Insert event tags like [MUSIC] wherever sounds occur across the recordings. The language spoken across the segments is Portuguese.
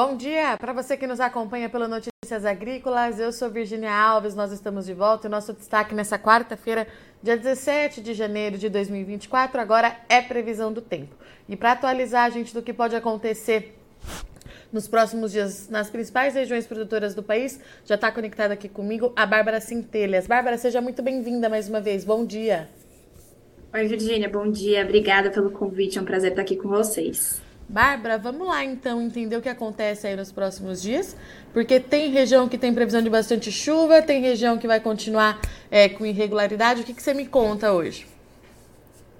Bom dia para você que nos acompanha pelo Notícias Agrícolas. Eu sou Virginia Alves, nós estamos de volta. O nosso destaque nessa quarta-feira, dia 17 de janeiro de 2024, agora é previsão do tempo. E para atualizar a gente do que pode acontecer nos próximos dias nas principais regiões produtoras do país, já está conectada aqui comigo a Bárbara Cintelhas. Bárbara, seja muito bem-vinda mais uma vez. Bom dia. Oi, Virginia, bom dia. Obrigada pelo convite. É um prazer estar aqui com vocês. Bárbara, vamos lá então entender o que acontece aí nos próximos dias, porque tem região que tem previsão de bastante chuva, tem região que vai continuar é, com irregularidade. O que, que você me conta hoje?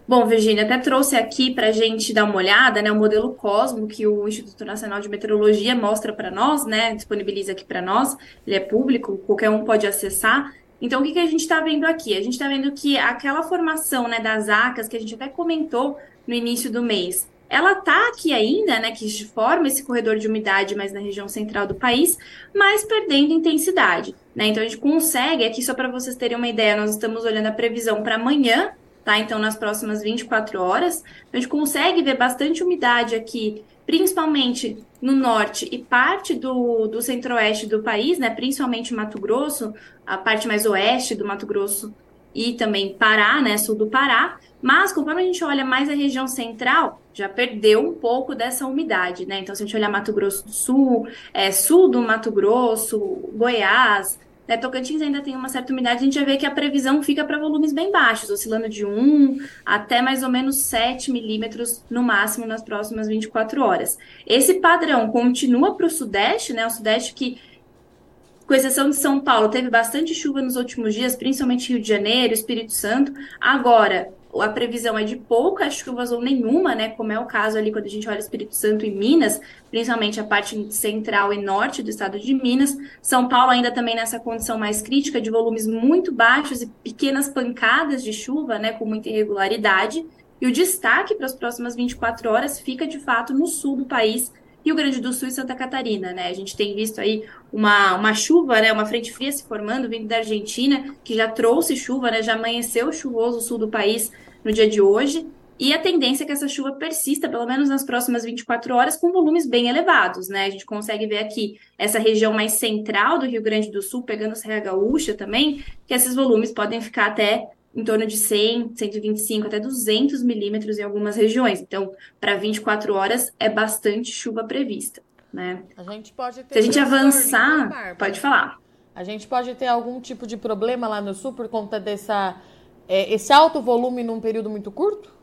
Bom, Virginia, até trouxe aqui para a gente dar uma olhada, né, o modelo Cosmo que o Instituto Nacional de Meteorologia mostra para nós, né, disponibiliza aqui para nós. Ele é público, qualquer um pode acessar. Então, o que, que a gente está vendo aqui? A gente está vendo que aquela formação, né, das acas que a gente até comentou no início do mês, ela está aqui ainda, né, que forma esse corredor de umidade mais na região central do país, mas perdendo intensidade, né? Então a gente consegue, aqui só para vocês terem uma ideia, nós estamos olhando a previsão para amanhã, tá? Então nas próximas 24 horas, a gente consegue ver bastante umidade aqui, principalmente no norte e parte do, do centro-oeste do país, né? Principalmente Mato Grosso, a parte mais oeste do Mato Grosso e também Pará, né, sul do Pará, mas conforme a gente olha mais a região central, já perdeu um pouco dessa umidade, né? Então, se a gente olhar Mato Grosso do Sul, é, sul do Mato Grosso, Goiás, né, Tocantins ainda tem uma certa umidade, a gente já vê que a previsão fica para volumes bem baixos, oscilando de 1 até mais ou menos 7 milímetros no máximo nas próximas 24 horas. Esse padrão continua para o Sudeste, né? O Sudeste que com exceção de São Paulo, teve bastante chuva nos últimos dias, principalmente Rio de Janeiro, Espírito Santo. Agora, a previsão é de poucas chuvas ou nenhuma, né? Como é o caso ali quando a gente olha Espírito Santo e Minas, principalmente a parte central e norte do estado de Minas. São Paulo ainda também nessa condição mais crítica de volumes muito baixos e pequenas pancadas de chuva, né? Com muita irregularidade. E o destaque para as próximas 24 horas fica de fato no sul do país, Rio Grande do Sul e Santa Catarina, né? A gente tem visto aí uma, uma chuva, né? Uma frente fria se formando vindo da Argentina, que já trouxe chuva, né? Já amanheceu chuvoso o sul do país no dia de hoje. E a tendência é que essa chuva persista, pelo menos nas próximas 24 horas, com volumes bem elevados, né? A gente consegue ver aqui essa região mais central do Rio Grande do Sul, pegando a Serra Gaúcha também, que esses volumes podem ficar até em torno de 100, 125 até 200 milímetros em algumas regiões. Então, para 24 horas é bastante chuva prevista, né? A gente pode ter Se a gente avançar, pode falar. A gente pode ter algum tipo de problema lá no sul por conta dessa é, esse alto volume num período muito curto?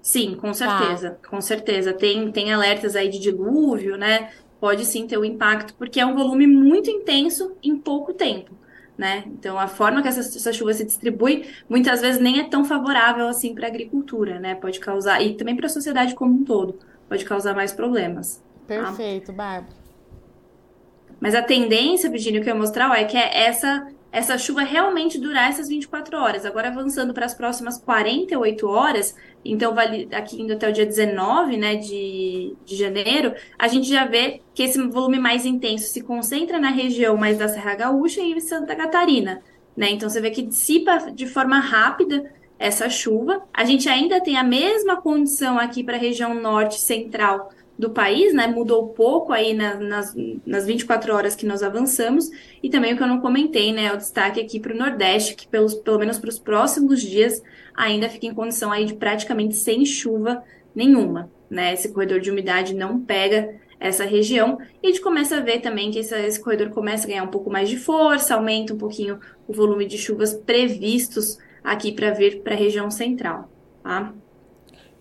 Sim, com certeza, tá. com certeza. Tem, tem alertas aí de dilúvio, né? Pode sim ter o um impacto, porque é um volume muito intenso em pouco tempo né? Então, a forma que essa, essa, chuva se distribui muitas vezes nem é tão favorável assim para a agricultura, né? Pode causar, e também para a sociedade como um todo, pode causar mais problemas. Tá? Perfeito, tá? Bárbara. Mas a tendência, Virginia, que eu ia mostrar ó, é que é essa essa chuva realmente durar essas 24 horas. Agora, avançando para as próximas 48 horas, então vale aqui indo até o dia 19 né, de, de janeiro, a gente já vê que esse volume mais intenso se concentra na região mais da Serra Gaúcha e Santa Catarina. Né? Então, você vê que dissipa de forma rápida essa chuva. A gente ainda tem a mesma condição aqui para a região norte central do país, né? Mudou pouco aí na, nas, nas 24 horas que nós avançamos. E também o que eu não comentei, né? O destaque aqui para o Nordeste, que pelos, pelo menos para os próximos dias ainda fica em condição aí de praticamente sem chuva nenhuma, né? Esse corredor de umidade não pega essa região. E a gente começa a ver também que esse, esse corredor começa a ganhar um pouco mais de força, aumenta um pouquinho o volume de chuvas previstos aqui para vir para a região central, tá?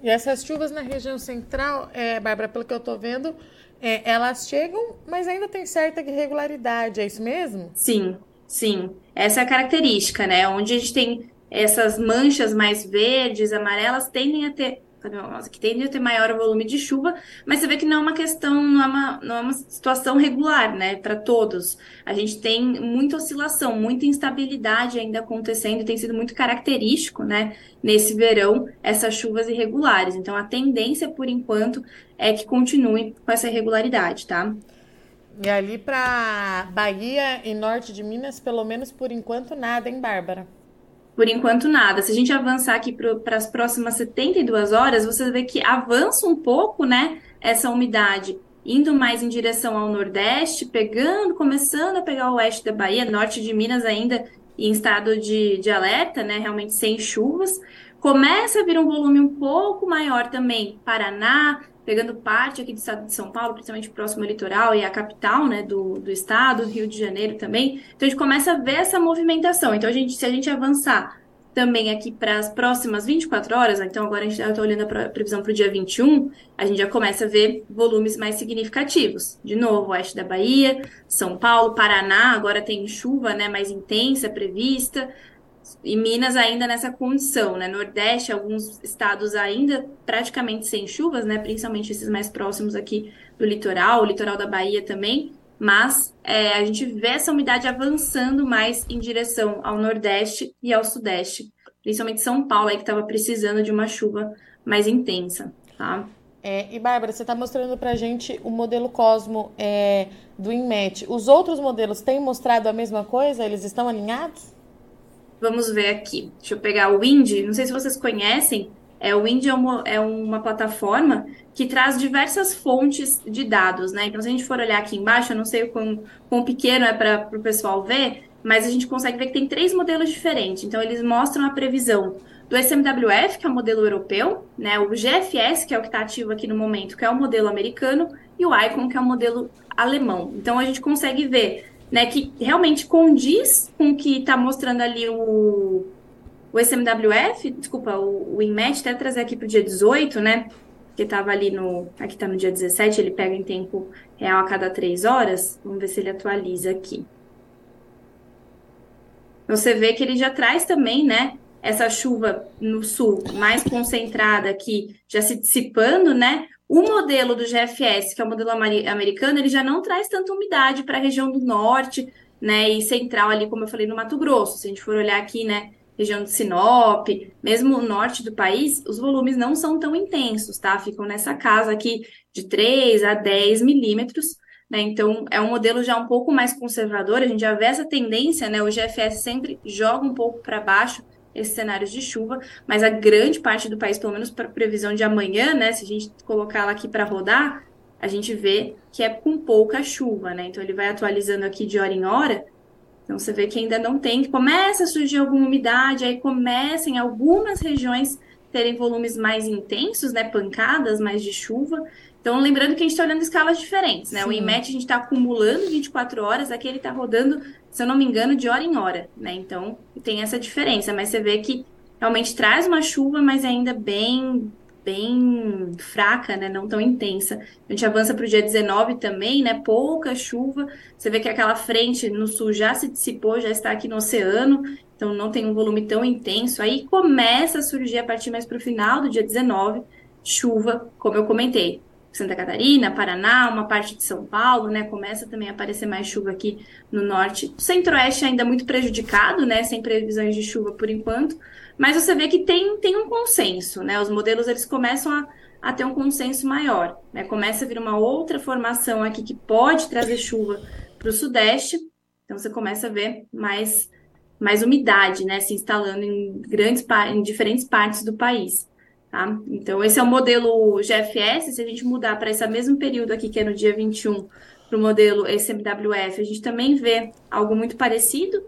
E essas chuvas na região central, é, Bárbara, pelo que eu estou vendo, é, elas chegam, mas ainda tem certa irregularidade, é isso mesmo? Sim, sim. Essa é a característica, né? Onde a gente tem essas manchas mais verdes, amarelas, tendem a ter que tende a ter maior volume de chuva, mas você vê que não é uma questão, não é uma, não é uma situação regular, né, para todos. A gente tem muita oscilação, muita instabilidade ainda acontecendo, e tem sido muito característico, né, nesse verão, essas chuvas irregulares. Então, a tendência, por enquanto, é que continue com essa irregularidade, tá? E ali para Bahia e norte de Minas, pelo menos por enquanto, nada, hein, Bárbara? Por enquanto, nada. Se a gente avançar aqui para as próximas 72 horas, você vê que avança um pouco, né, essa umidade indo mais em direção ao Nordeste, pegando, começando a pegar o oeste da Bahia, norte de Minas ainda em estado de, de alerta, né? Realmente sem chuvas. Começa a vir um volume um pouco maior também, Paraná, pegando parte aqui do estado de São Paulo, principalmente próximo ao litoral e a capital, né, do, do estado, Rio de Janeiro também. Então a gente começa a ver essa movimentação. Então a gente, se a gente avançar também aqui para as próximas 24 horas, então agora a gente está olhando a previsão para o dia 21, a gente já começa a ver volumes mais significativos. De novo, oeste da Bahia, São Paulo, Paraná, agora tem chuva né, mais intensa prevista, e Minas ainda nessa condição, né? Nordeste, alguns estados ainda praticamente sem chuvas, né? Principalmente esses mais próximos aqui do litoral, o litoral da Bahia também. Mas é, a gente vê essa umidade avançando mais em direção ao Nordeste e ao Sudeste. Principalmente São Paulo, aí que estava precisando de uma chuva mais intensa, tá? É, e Bárbara, você está mostrando para a gente o modelo Cosmo é, do INMET. Os outros modelos têm mostrado a mesma coisa? Eles estão alinhados? Vamos ver aqui. Deixa eu pegar o Wind. Não sei se vocês conhecem. É, o Wind é uma, é uma plataforma que traz diversas fontes de dados, né? Então, se a gente for olhar aqui embaixo, eu não sei o quão, quão pequeno é para o pessoal ver, mas a gente consegue ver que tem três modelos diferentes. Então, eles mostram a previsão do SMWF, que é o modelo europeu, né? O GFS, que é o que está ativo aqui no momento, que é o modelo americano, e o ICON, que é o modelo alemão. Então, a gente consegue ver né, que realmente condiz com o que está mostrando ali o, o SMWF, desculpa, o, o INMET, até trazer aqui para o dia 18, né, que estava ali no, aqui está no dia 17, ele pega em tempo real a cada três horas, vamos ver se ele atualiza aqui. Você vê que ele já traz também, né, essa chuva no sul mais concentrada aqui, já se dissipando, né, o modelo do GFS, que é o modelo americano, ele já não traz tanta umidade para a região do norte, né, e central ali, como eu falei, no Mato Grosso. Se a gente for olhar aqui, né, região de Sinop, mesmo o norte do país, os volumes não são tão intensos, tá? Ficam nessa casa aqui de 3 a 10 milímetros, né? Então, é um modelo já um pouco mais conservador, a gente já vê essa tendência, né? O GFS sempre joga um pouco para baixo, esses cenários de chuva, mas a grande parte do país, pelo menos para previsão de amanhã, né, se a gente colocar ela aqui para rodar, a gente vê que é com pouca chuva, né? Então ele vai atualizando aqui de hora em hora. Então você vê que ainda não tem, começa a surgir alguma umidade, aí começa em algumas regiões terem volumes mais intensos, né, pancadas mais de chuva. Então, lembrando que a gente está olhando escalas diferentes, né? Sim. O IMET a gente está acumulando 24 horas, aqui ele está rodando, se eu não me engano, de hora em hora, né? Então, tem essa diferença, mas você vê que realmente traz uma chuva, mas ainda bem bem fraca, né? Não tão intensa. A gente avança para o dia 19 também, né? Pouca chuva. Você vê que aquela frente no sul já se dissipou, já está aqui no oceano, então não tem um volume tão intenso. Aí começa a surgir a partir mais para o final do dia 19, chuva, como eu comentei. Santa Catarina, Paraná, uma parte de São Paulo, né? Começa também a aparecer mais chuva aqui no norte. Centro-oeste ainda muito prejudicado, né? Sem previsões de chuva por enquanto. Mas você vê que tem, tem um consenso, né? Os modelos eles começam a, a ter um consenso maior, né? Começa a vir uma outra formação aqui que pode trazer chuva para o sudeste. Então você começa a ver mais, mais umidade, né? Se instalando em grandes em diferentes partes do país. Tá? Então, esse é o modelo GFS. Se a gente mudar para esse mesmo período aqui, que é no dia 21, para o modelo SMWF, a gente também vê algo muito parecido,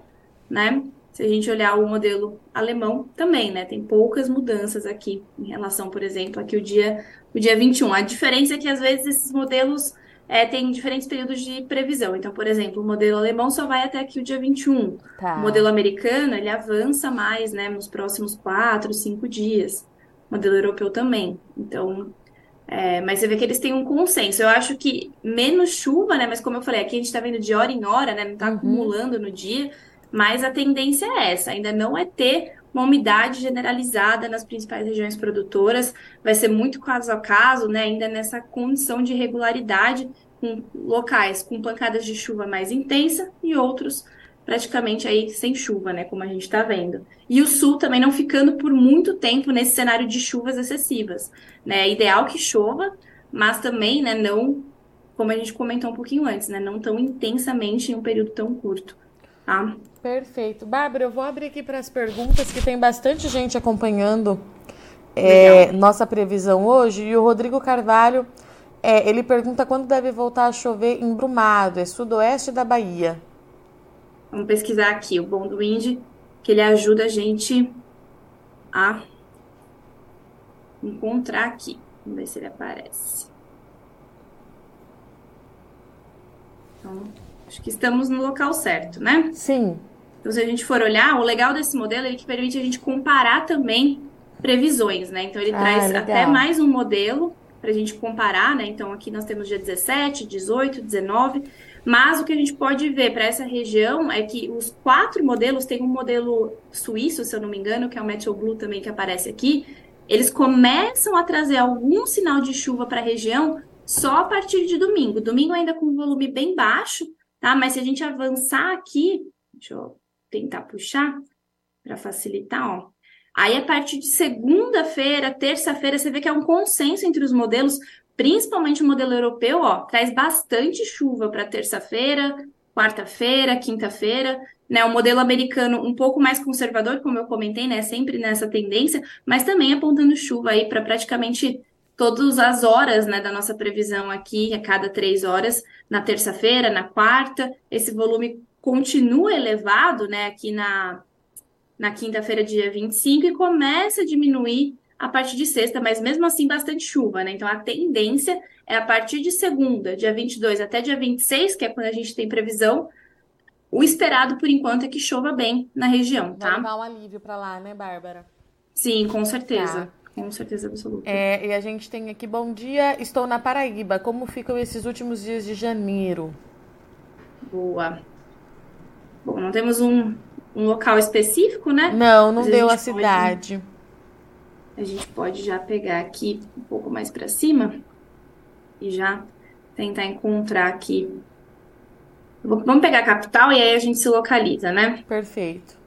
né? Se a gente olhar o modelo alemão, também, né? Tem poucas mudanças aqui em relação, por exemplo, aqui o dia, o dia 21. A diferença é que, às vezes, esses modelos é, têm diferentes períodos de previsão. Então, por exemplo, o modelo alemão só vai até aqui o dia 21. Tá. O modelo americano, ele avança mais, né? Nos próximos quatro, cinco dias modelo europeu também. Então, é, mas você vê que eles têm um consenso. Eu acho que menos chuva, né? Mas como eu falei, aqui a gente está vendo de hora em hora, né? Não está uhum. acumulando no dia. Mas a tendência é essa, ainda não é ter uma umidade generalizada nas principais regiões produtoras. Vai ser muito caso a caso, né? Ainda nessa condição de regularidade, com locais com pancadas de chuva mais intensa e outros praticamente aí sem chuva, né, como a gente está vendo. E o sul também não ficando por muito tempo nesse cenário de chuvas excessivas, né? É ideal que chova, mas também, né, não, como a gente comentou um pouquinho antes, né, não tão intensamente em um período tão curto. Tá? Perfeito. Bárbara, eu vou abrir aqui para as perguntas, que tem bastante gente acompanhando é, nossa previsão hoje. E o Rodrigo Carvalho É, ele pergunta quando deve voltar a chover em Brumado, é sudoeste da Bahia. Vamos pesquisar aqui o bom do Wind, que ele ajuda a gente a encontrar aqui. Vamos ver se ele aparece. Então, acho que estamos no local certo, né? Sim. Então, se a gente for olhar, o legal desse modelo é que permite a gente comparar também previsões, né? Então, ele ah, traz legal. até mais um modelo para a gente comparar, né? Então, aqui nós temos dia 17, 18, 19. Mas o que a gente pode ver para essa região é que os quatro modelos, tem um modelo suíço, se eu não me engano, que é o Meteo Blue também que aparece aqui, eles começam a trazer algum sinal de chuva para a região só a partir de domingo. Domingo ainda com um volume bem baixo, tá? Mas se a gente avançar aqui, deixa eu tentar puxar para facilitar, ó. Aí, a partir de segunda-feira, terça-feira, você vê que é um consenso entre os modelos, principalmente o modelo europeu, ó, traz bastante chuva para terça-feira, quarta-feira, quinta-feira, né? O modelo americano um pouco mais conservador, como eu comentei, né? Sempre nessa tendência, mas também apontando chuva aí para praticamente todas as horas, né, da nossa previsão aqui, a cada três horas, na terça-feira, na quarta, esse volume continua elevado, né, aqui na na quinta-feira, dia 25, e começa a diminuir a partir de sexta, mas mesmo assim bastante chuva, né? Então a tendência é a partir de segunda, dia 22 até dia 26, que é quando a gente tem previsão, o esperado por enquanto é que chova bem na região, tá? Vai dar um alívio para lá, né, Bárbara? Sim, com certeza. Tá. Com certeza absoluta. É, e a gente tem aqui, bom dia, estou na Paraíba. Como ficam esses últimos dias de janeiro? Boa. Bom, não temos um, um local específico, né? Não, não deu a, a cidade. Pode, a gente pode já pegar aqui um pouco mais para cima e já tentar encontrar aqui. Vamos pegar a capital e aí a gente se localiza, né? Perfeito.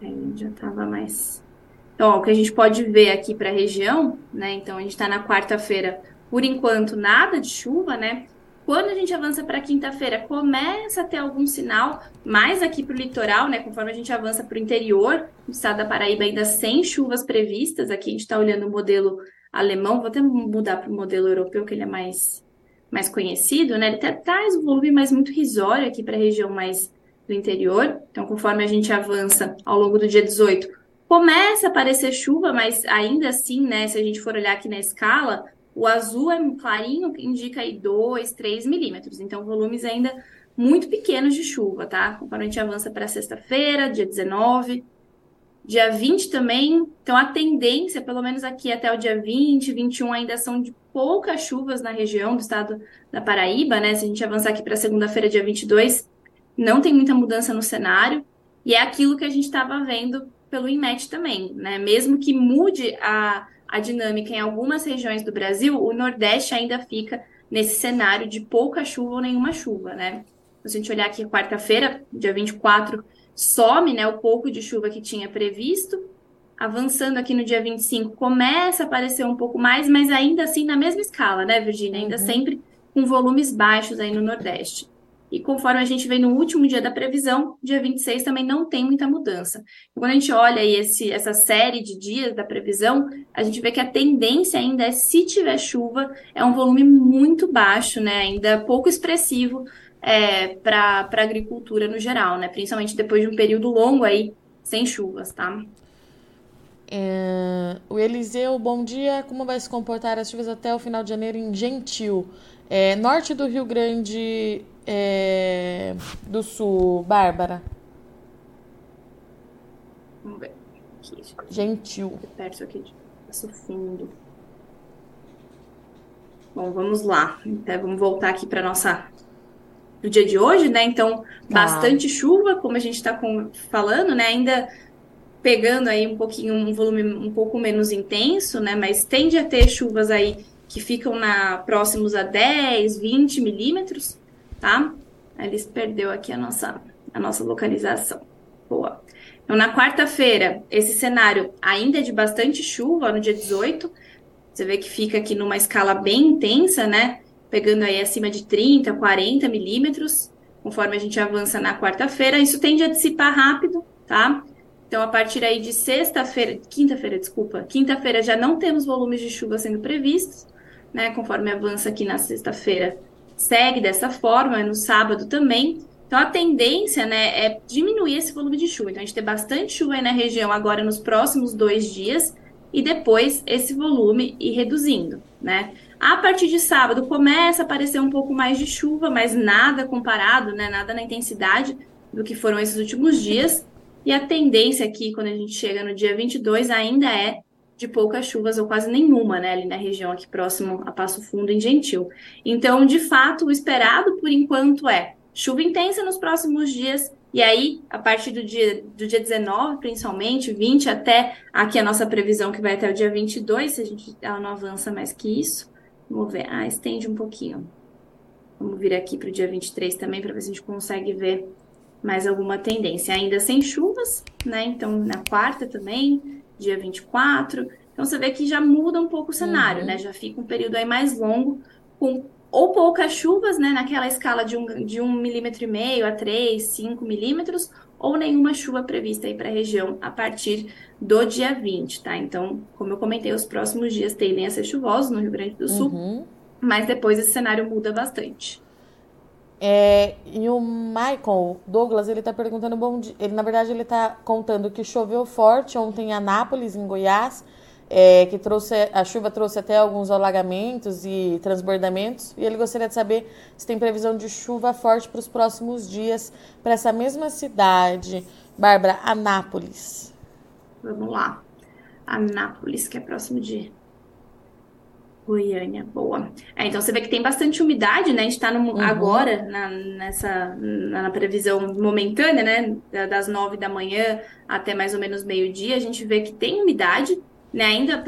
Aí já estava mais. Então, ó, o que a gente pode ver aqui para a região, né? Então, a gente está na quarta-feira, por enquanto, nada de chuva, né? Quando a gente avança para quinta-feira, começa a ter algum sinal, mais aqui para o litoral, né? Conforme a gente avança para o interior, o estado da Paraíba ainda sem chuvas previstas. Aqui a gente está olhando o modelo alemão, vou até mudar para o modelo europeu, que ele é mais, mais conhecido, né? Ele até traz um volume mais muito risório aqui para a região mais do interior. Então, conforme a gente avança ao longo do dia 18, começa a aparecer chuva, mas ainda assim, né? Se a gente for olhar aqui na escala, o azul é clarinho, que indica aí 2, 3 milímetros. Então, volumes ainda muito pequenos de chuva, tá? Conforme a gente avança para sexta-feira, dia 19, dia 20 também. Então, a tendência, pelo menos aqui até o dia 20, 21, ainda são de poucas chuvas na região do estado da Paraíba, né? Se a gente avançar aqui para segunda-feira, dia 22, não tem muita mudança no cenário. E é aquilo que a gente estava vendo pelo INMET também, né? Mesmo que mude a a dinâmica em algumas regiões do Brasil, o Nordeste ainda fica nesse cenário de pouca chuva ou nenhuma chuva, né? Se a gente olhar aqui quarta-feira, dia 24, some né, o pouco de chuva que tinha previsto. Avançando aqui no dia 25, começa a aparecer um pouco mais, mas ainda assim na mesma escala, né, Virginia? Ainda uhum. sempre com volumes baixos aí no Nordeste. E conforme a gente vem no último dia da previsão, dia 26 também não tem muita mudança. Quando a gente olha aí esse, essa série de dias da previsão, a gente vê que a tendência ainda é, se tiver chuva, é um volume muito baixo, né? Ainda pouco expressivo é, para a agricultura no geral, né? Principalmente depois de um período longo aí sem chuvas, tá? É, o Eliseu, bom dia. Como vai se comportar as chuvas até o final de janeiro em Gentil? É, norte do Rio Grande é, do Sul, Bárbara? Vamos ver. Gentil. Perto aqui de Passo Fundo. Bom, vamos lá. Então, vamos voltar aqui para nossa do dia de hoje, né? Então, tá. bastante chuva, como a gente está falando, né? Ainda pegando aí um pouquinho um volume um pouco menos intenso, né? Mas tende a ter chuvas aí que ficam na próximos a 10, 20 milímetros tá? Eles perdeu aqui a nossa, a nossa localização. Boa. Então, na quarta-feira, esse cenário ainda é de bastante chuva, no dia 18. Você vê que fica aqui numa escala bem intensa, né? Pegando aí acima de 30, 40 milímetros, conforme a gente avança na quarta-feira. Isso tende a dissipar rápido, tá? Então, a partir aí de sexta-feira, quinta-feira, desculpa, quinta-feira já não temos volumes de chuva sendo previstos, né? Conforme avança aqui na sexta-feira, segue dessa forma, no sábado também. Então, a tendência, né, é diminuir esse volume de chuva. Então, a gente tem bastante chuva aí na região agora nos próximos dois dias e depois esse volume ir reduzindo, né? A partir de sábado começa a aparecer um pouco mais de chuva, mas nada comparado, né, nada na intensidade do que foram esses últimos dias. E a tendência aqui, quando a gente chega no dia 22, ainda é de poucas chuvas ou quase nenhuma, né, ali na região aqui próximo a Passo Fundo, em Gentil. Então, de fato, o esperado por enquanto é chuva intensa nos próximos dias, e aí, a partir do dia, do dia 19, principalmente, 20, até aqui a nossa previsão que vai até o dia 22, se a gente, ela não avança mais que isso. Vamos ver, ah, estende um pouquinho. Vamos vir aqui para o dia 23 também, para ver se a gente consegue ver mais alguma tendência. Ainda sem chuvas, né? Então, na quarta também, dia 24. Então, você vê que já muda um pouco o cenário, uhum. né? Já fica um período aí mais longo, com ou poucas chuvas, né? Naquela escala de um, de um milímetro e meio a 3, 5 milímetros, ou nenhuma chuva prevista aí para a região a partir do dia 20, tá? Então, como eu comentei, os próximos dias tendem a ser chuvosos no Rio Grande do Sul, uhum. mas depois esse cenário muda bastante. É, e o Michael Douglas, ele tá perguntando bom dia. Ele, na verdade, ele tá contando que choveu forte ontem em Anápolis, em Goiás, é, que trouxe a chuva trouxe até alguns alagamentos e transbordamentos. E ele gostaria de saber se tem previsão de chuva forte para os próximos dias para essa mesma cidade, Bárbara, Anápolis. Vamos lá. Anápolis, que é próximo de Goiânia, boa. É, então você vê que tem bastante umidade, né? A gente está uhum. agora na, nessa na, na, previsão momentânea, né? Das nove da manhã até mais ou menos meio-dia, a gente vê que tem umidade, né? Ainda,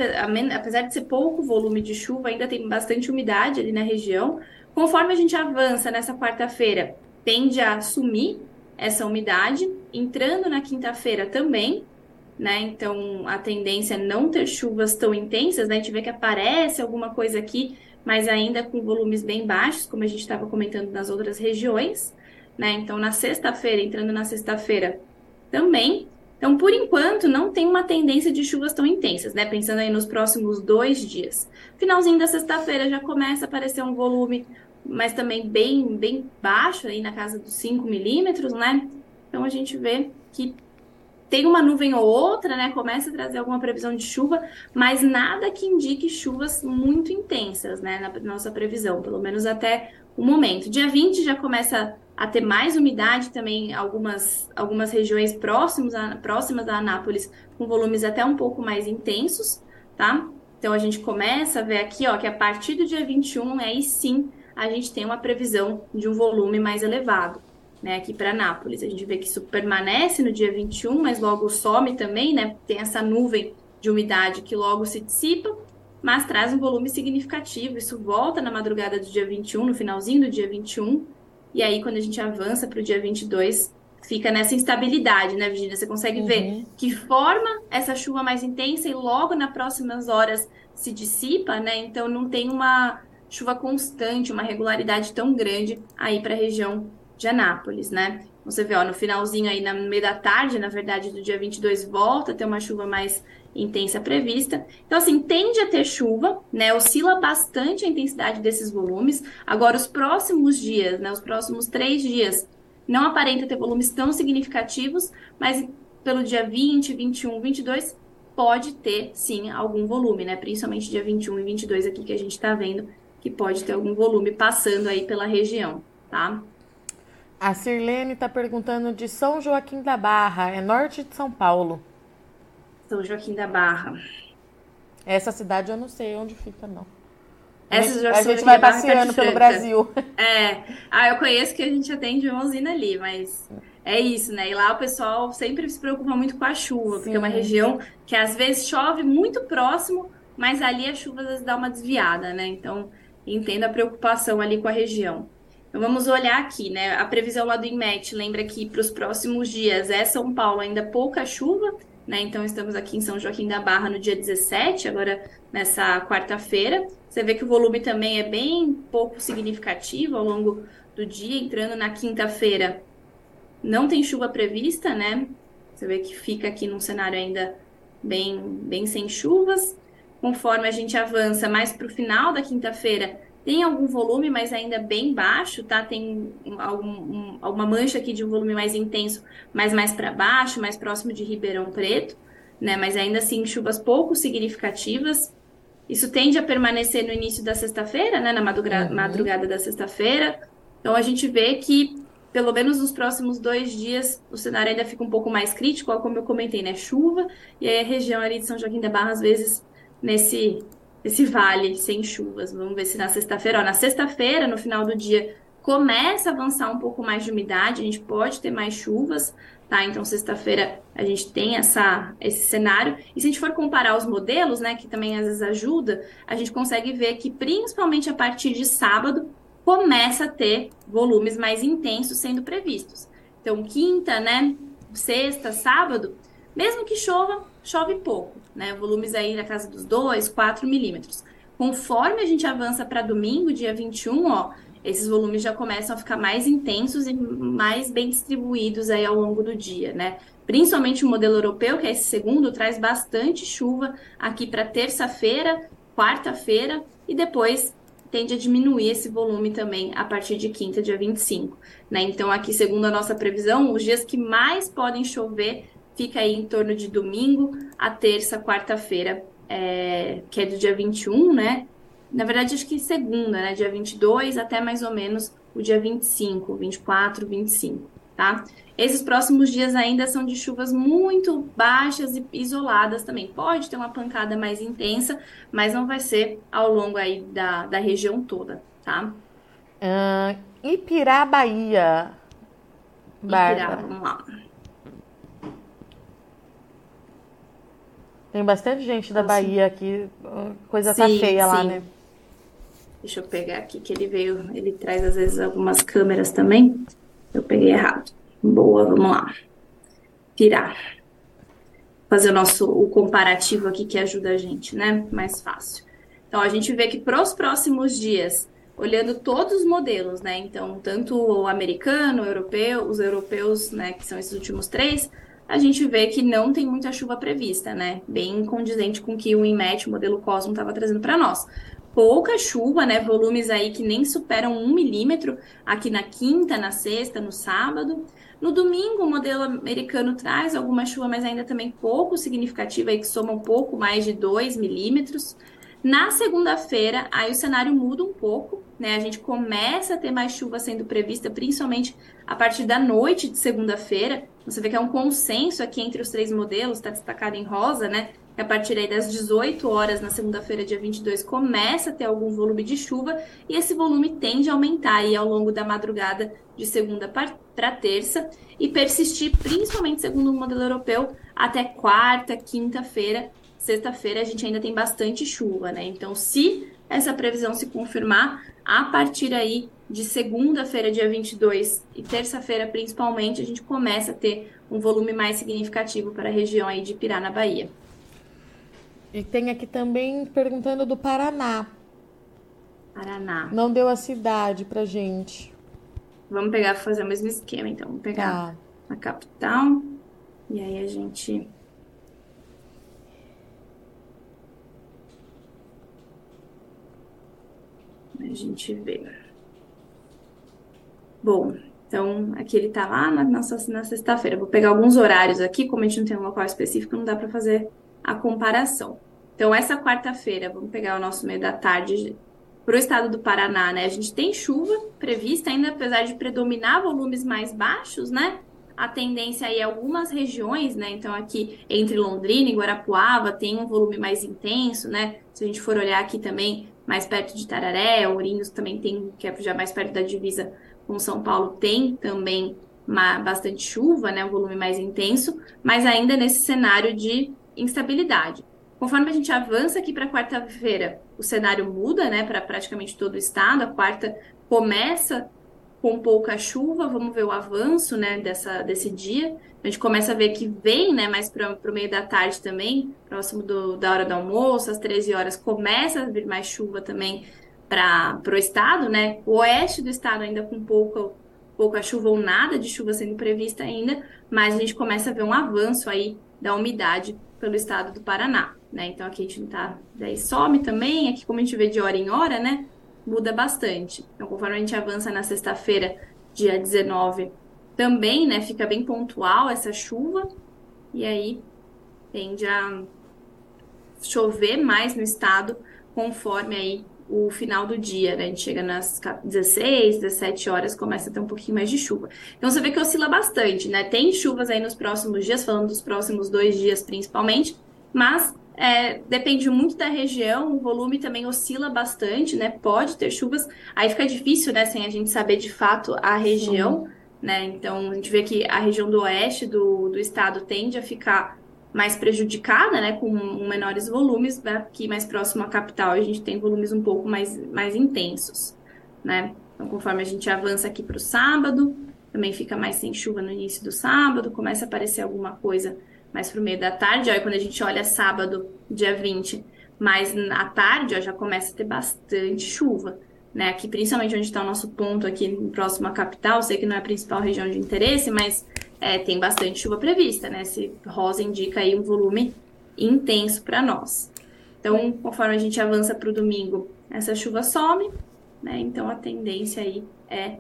apesar de ser pouco volume de chuva, ainda tem bastante umidade ali na região. Conforme a gente avança nessa quarta-feira, tende a sumir essa umidade, entrando na quinta-feira também, né? Então a tendência é não ter chuvas tão intensas, né? A gente vê que aparece alguma coisa aqui, mas ainda com volumes bem baixos, como a gente estava comentando nas outras regiões, né? Então na sexta-feira, entrando na sexta-feira também. Então, por enquanto, não tem uma tendência de chuvas tão intensas, né? Pensando aí nos próximos dois dias. Finalzinho da sexta-feira já começa a aparecer um volume, mas também bem, bem baixo, aí na casa dos 5 milímetros, né? Então a gente vê que tem uma nuvem ou outra, né? Começa a trazer alguma previsão de chuva, mas nada que indique chuvas muito intensas, né? Na nossa previsão, pelo menos até o momento. Dia 20 já começa a ter mais umidade também, algumas, algumas regiões próximas a, próximas a Anápolis, com volumes até um pouco mais intensos, tá? Então a gente começa a ver aqui, ó, que a partir do dia 21, aí sim a gente tem uma previsão de um volume mais elevado né, aqui para Nápoles. A gente vê que isso permanece no dia 21, mas logo some também, né? Tem essa nuvem de umidade que logo se dissipa, mas traz um volume significativo. Isso volta na madrugada do dia 21, no finalzinho do dia 21, e aí quando a gente avança para o dia 22, fica nessa instabilidade, né, Virginia? Você consegue uhum. ver que forma essa chuva mais intensa e logo nas próximas horas se dissipa, né? Então não tem uma chuva constante, uma regularidade tão grande aí para a região de Anápolis, né? Você vê, ó, no finalzinho aí, no meio da tarde, na verdade, do dia 22, volta a ter uma chuva mais intensa prevista. Então, assim, tende a ter chuva, né? Oscila bastante a intensidade desses volumes. Agora, os próximos dias, né? Os próximos três dias, não aparenta ter volumes tão significativos, mas pelo dia 20, 21, 22, pode ter, sim, algum volume, né? Principalmente dia 21 e 22 aqui que a gente tá vendo, que pode ter algum volume passando aí pela região, tá? A Sirlene está perguntando de São Joaquim da Barra, é norte de São Paulo. São Joaquim da Barra. Essa cidade eu não sei onde fica, não. Essa a gente vai passeando pelo Brasil. [LAUGHS] É. Ah, eu conheço que a gente atende uma usina ali, mas é isso, né? E lá o pessoal sempre se preocupa muito com a chuva, Sim. porque é uma região que às vezes chove muito próximo, mas ali a chuva às vezes dá uma desviada, né? Então, entendo a preocupação ali com a região. Então vamos olhar aqui, né? A previsão lá do IMET lembra que para os próximos dias é São Paulo ainda pouca chuva, né? Então estamos aqui em São Joaquim da Barra no dia 17, agora nessa quarta-feira. Você vê que o volume também é bem pouco significativo ao longo do dia, entrando na quinta-feira. Não tem chuva prevista, né? Você vê que fica aqui num cenário ainda bem, bem sem chuvas. Conforme a gente avança mais para o final da quinta-feira, tem algum volume, mas ainda bem baixo, tá? Tem algum, um, alguma mancha aqui de um volume mais intenso, mas mais para baixo, mais próximo de Ribeirão Preto, né? Mas ainda assim, chuvas pouco significativas. Isso tende a permanecer no início da sexta-feira, né? Na uhum. madrugada da sexta-feira. Então a gente vê que, pelo menos nos próximos dois dias, o cenário ainda fica um pouco mais crítico, como eu comentei, né? Chuva, e aí a região ali de São Joaquim da Barra, às vezes, nesse esse vale sem chuvas. Vamos ver se na sexta-feira, na sexta-feira, no final do dia, começa a avançar um pouco mais de umidade, a gente pode ter mais chuvas, tá? Então, sexta-feira a gente tem essa, esse cenário. E se a gente for comparar os modelos, né, que também às vezes ajuda, a gente consegue ver que, principalmente a partir de sábado, começa a ter volumes mais intensos sendo previstos. Então, quinta, né, sexta, sábado, mesmo que chova, chove pouco, né? Volumes aí na casa dos 2, 4 milímetros. Conforme a gente avança para domingo, dia 21, ó, esses volumes já começam a ficar mais intensos e mais bem distribuídos aí ao longo do dia, né? Principalmente o modelo europeu, que é esse segundo, traz bastante chuva aqui para terça-feira, quarta-feira e depois tende a diminuir esse volume também a partir de quinta, dia 25, né? Então aqui, segundo a nossa previsão, os dias que mais podem chover fica aí em torno de domingo a terça, quarta-feira, é, que é do dia 21, né? Na verdade, acho que segunda, né? Dia 22 até mais ou menos o dia 25, 24, 25, tá? Esses próximos dias ainda são de chuvas muito baixas e isoladas também. Pode ter uma pancada mais intensa, mas não vai ser ao longo aí da, da região toda, tá? Uh, Ipirá, Bahia. Ipirá, vamos lá. Tem bastante gente da Bahia aqui, coisa tá sim, tá feia sim. lá, né? Deixa eu pegar aqui que ele veio, ele traz às vezes algumas câmeras também. Eu peguei errado. Boa, vamos lá. Tirar. Fazer o nosso o comparativo aqui que ajuda a gente, né? Mais fácil. Então a gente vê que para os próximos dias, olhando todos os modelos, né? Então, tanto o americano, o europeu, os europeus, né, que são esses últimos três, a gente vê que não tem muita chuva prevista, né? Bem condizente com o que o INMET, o modelo Cosmo, estava trazendo para nós. Pouca chuva, né? Volumes aí que nem superam um milímetro aqui na quinta, na sexta, no sábado. No domingo, o modelo americano traz alguma chuva, mas ainda também pouco significativa, aí que soma um pouco mais de 2 milímetros. Na segunda-feira, aí o cenário muda um pouco, né? A gente começa a ter mais chuva sendo prevista, principalmente a partir da noite de segunda-feira. Você vê que é um consenso aqui entre os três modelos, está destacado em rosa, né? A partir aí das 18 horas na segunda-feira, dia 22, começa a ter algum volume de chuva e esse volume tende a aumentar aí ao longo da madrugada de segunda para terça e persistir, principalmente segundo o modelo europeu, até quarta, quinta-feira. Sexta-feira a gente ainda tem bastante chuva, né? Então, se essa previsão se confirmar, a partir aí de segunda-feira, dia 22, e terça-feira, principalmente, a gente começa a ter um volume mais significativo para a região aí de Pirá, na Bahia. E tem aqui também perguntando do Paraná. Paraná. Não deu a cidade pra gente. Vamos pegar, fazer o mesmo esquema, então. Vamos pegar tá. a capital. E aí a gente a gente vê. Bom, então aqui ele tá lá na, na, na sexta-feira. Vou pegar alguns horários aqui, como a gente não tem um local específico, não dá para fazer a comparação. Então, essa quarta-feira, vamos pegar o nosso meio da tarde para o estado do Paraná, né? A gente tem chuva prevista, ainda apesar de predominar volumes mais baixos, né? A tendência aí é algumas regiões, né? Então, aqui entre Londrina e Guarapuava tem um volume mais intenso, né? Se a gente for olhar aqui também, mais perto de Tararé, Ourinhos também tem, que é já mais perto da divisa com São Paulo, tem também uma, bastante chuva, né, um volume mais intenso, mas ainda nesse cenário de instabilidade. Conforme a gente avança aqui para quarta-feira, o cenário muda, né, para praticamente todo o estado. A quarta começa com pouca chuva, vamos ver o avanço, né, dessa, desse dia. A gente começa a ver que vem, né, mais para o meio da tarde também, próximo do, da hora do almoço, às 13 horas, começa a vir mais chuva também para o estado, né? O oeste do estado ainda com pouco, pouca chuva ou nada de chuva sendo prevista ainda, mas a gente começa a ver um avanço aí da umidade pelo estado do Paraná, né? Então aqui a gente não tá, daí some também, aqui como a gente vê de hora em hora, né? Muda bastante. Então conforme a gente avança na sexta-feira, dia 19, também, né, fica bem pontual essa chuva, e aí tende a chover mais no estado conforme aí o final do dia, né? A gente chega nas 16, 17 horas, começa a ter um pouquinho mais de chuva. Então você vê que oscila bastante, né? Tem chuvas aí nos próximos dias, falando dos próximos dois dias principalmente, mas é, depende muito da região, o volume também oscila bastante, né? Pode ter chuvas, aí fica difícil, né, sem a gente saber de fato a região, Sim. né? Então a gente vê que a região do oeste do, do estado tende a ficar mais prejudicada, né, com menores volumes, aqui mais próximo à capital a gente tem volumes um pouco mais, mais intensos, né? Então, conforme a gente avança aqui para o sábado, também fica mais sem chuva no início do sábado, começa a aparecer alguma coisa mais para o meio da tarde, aí quando a gente olha sábado, dia 20, mais à tarde, ó, já começa a ter bastante chuva, né? Aqui, principalmente onde está o nosso ponto aqui próximo à capital, sei que não é a principal região de interesse, mas é, tem bastante chuva prevista, né? Esse rosa indica aí um volume intenso para nós. Então, conforme a gente avança para o domingo, essa chuva some, né? Então a tendência aí é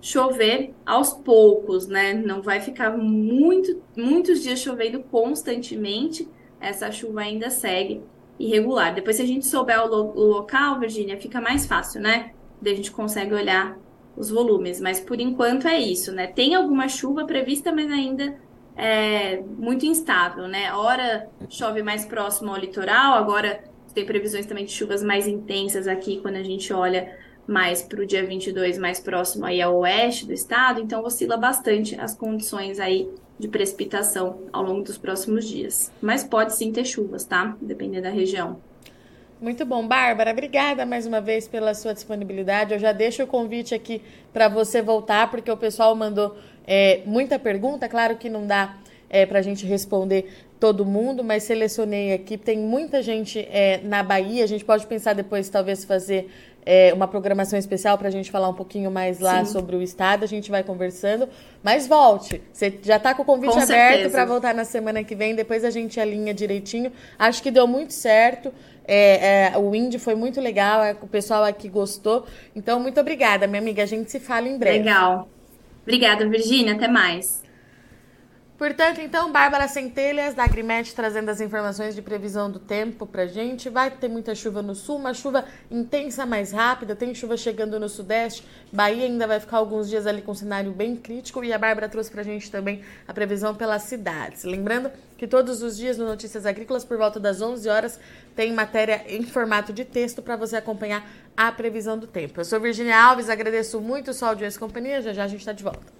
chover aos poucos, né? Não vai ficar muito, muitos dias chovendo constantemente. Essa chuva ainda segue irregular. Depois, se a gente souber o, lo o local, Virgínia, fica mais fácil, né? Daí a gente consegue olhar os volumes, mas por enquanto é isso, né? Tem alguma chuva prevista, mas ainda é muito instável, né? Hora chove mais próximo ao litoral, agora tem previsões também de chuvas mais intensas aqui quando a gente olha mais para o dia 22, mais próximo aí ao oeste do estado, então oscila bastante as condições aí de precipitação ao longo dos próximos dias. Mas pode sim ter chuvas, tá? Dependendo da região. Muito bom, Bárbara. Obrigada mais uma vez pela sua disponibilidade. Eu já deixo o convite aqui para você voltar, porque o pessoal mandou é, muita pergunta. Claro que não dá é, para a gente responder todo mundo, mas selecionei aqui. Tem muita gente é, na Bahia. A gente pode pensar depois, talvez, fazer é, uma programação especial para a gente falar um pouquinho mais lá Sim. sobre o estado. A gente vai conversando. Mas volte. Você já está com o convite com aberto para voltar na semana que vem. Depois a gente alinha direitinho. Acho que deu muito certo. É, é, o Indy foi muito legal, é, o pessoal aqui gostou. Então, muito obrigada, minha amiga. A gente se fala em breve. Legal. Obrigada, Virgínia. Até mais. Portanto, então, Bárbara Centelhas, da Agrimet, trazendo as informações de previsão do tempo pra gente. Vai ter muita chuva no sul, uma chuva intensa mais rápida, tem chuva chegando no sudeste. Bahia ainda vai ficar alguns dias ali com um cenário bem crítico. E a Bárbara trouxe pra gente também a previsão pelas cidades. Lembrando que todos os dias no Notícias Agrícolas, por volta das 11 horas, tem matéria em formato de texto para você acompanhar a previsão do tempo. Eu sou Virginia Alves, agradeço muito sua audiência e companhia. Já já a gente está de volta.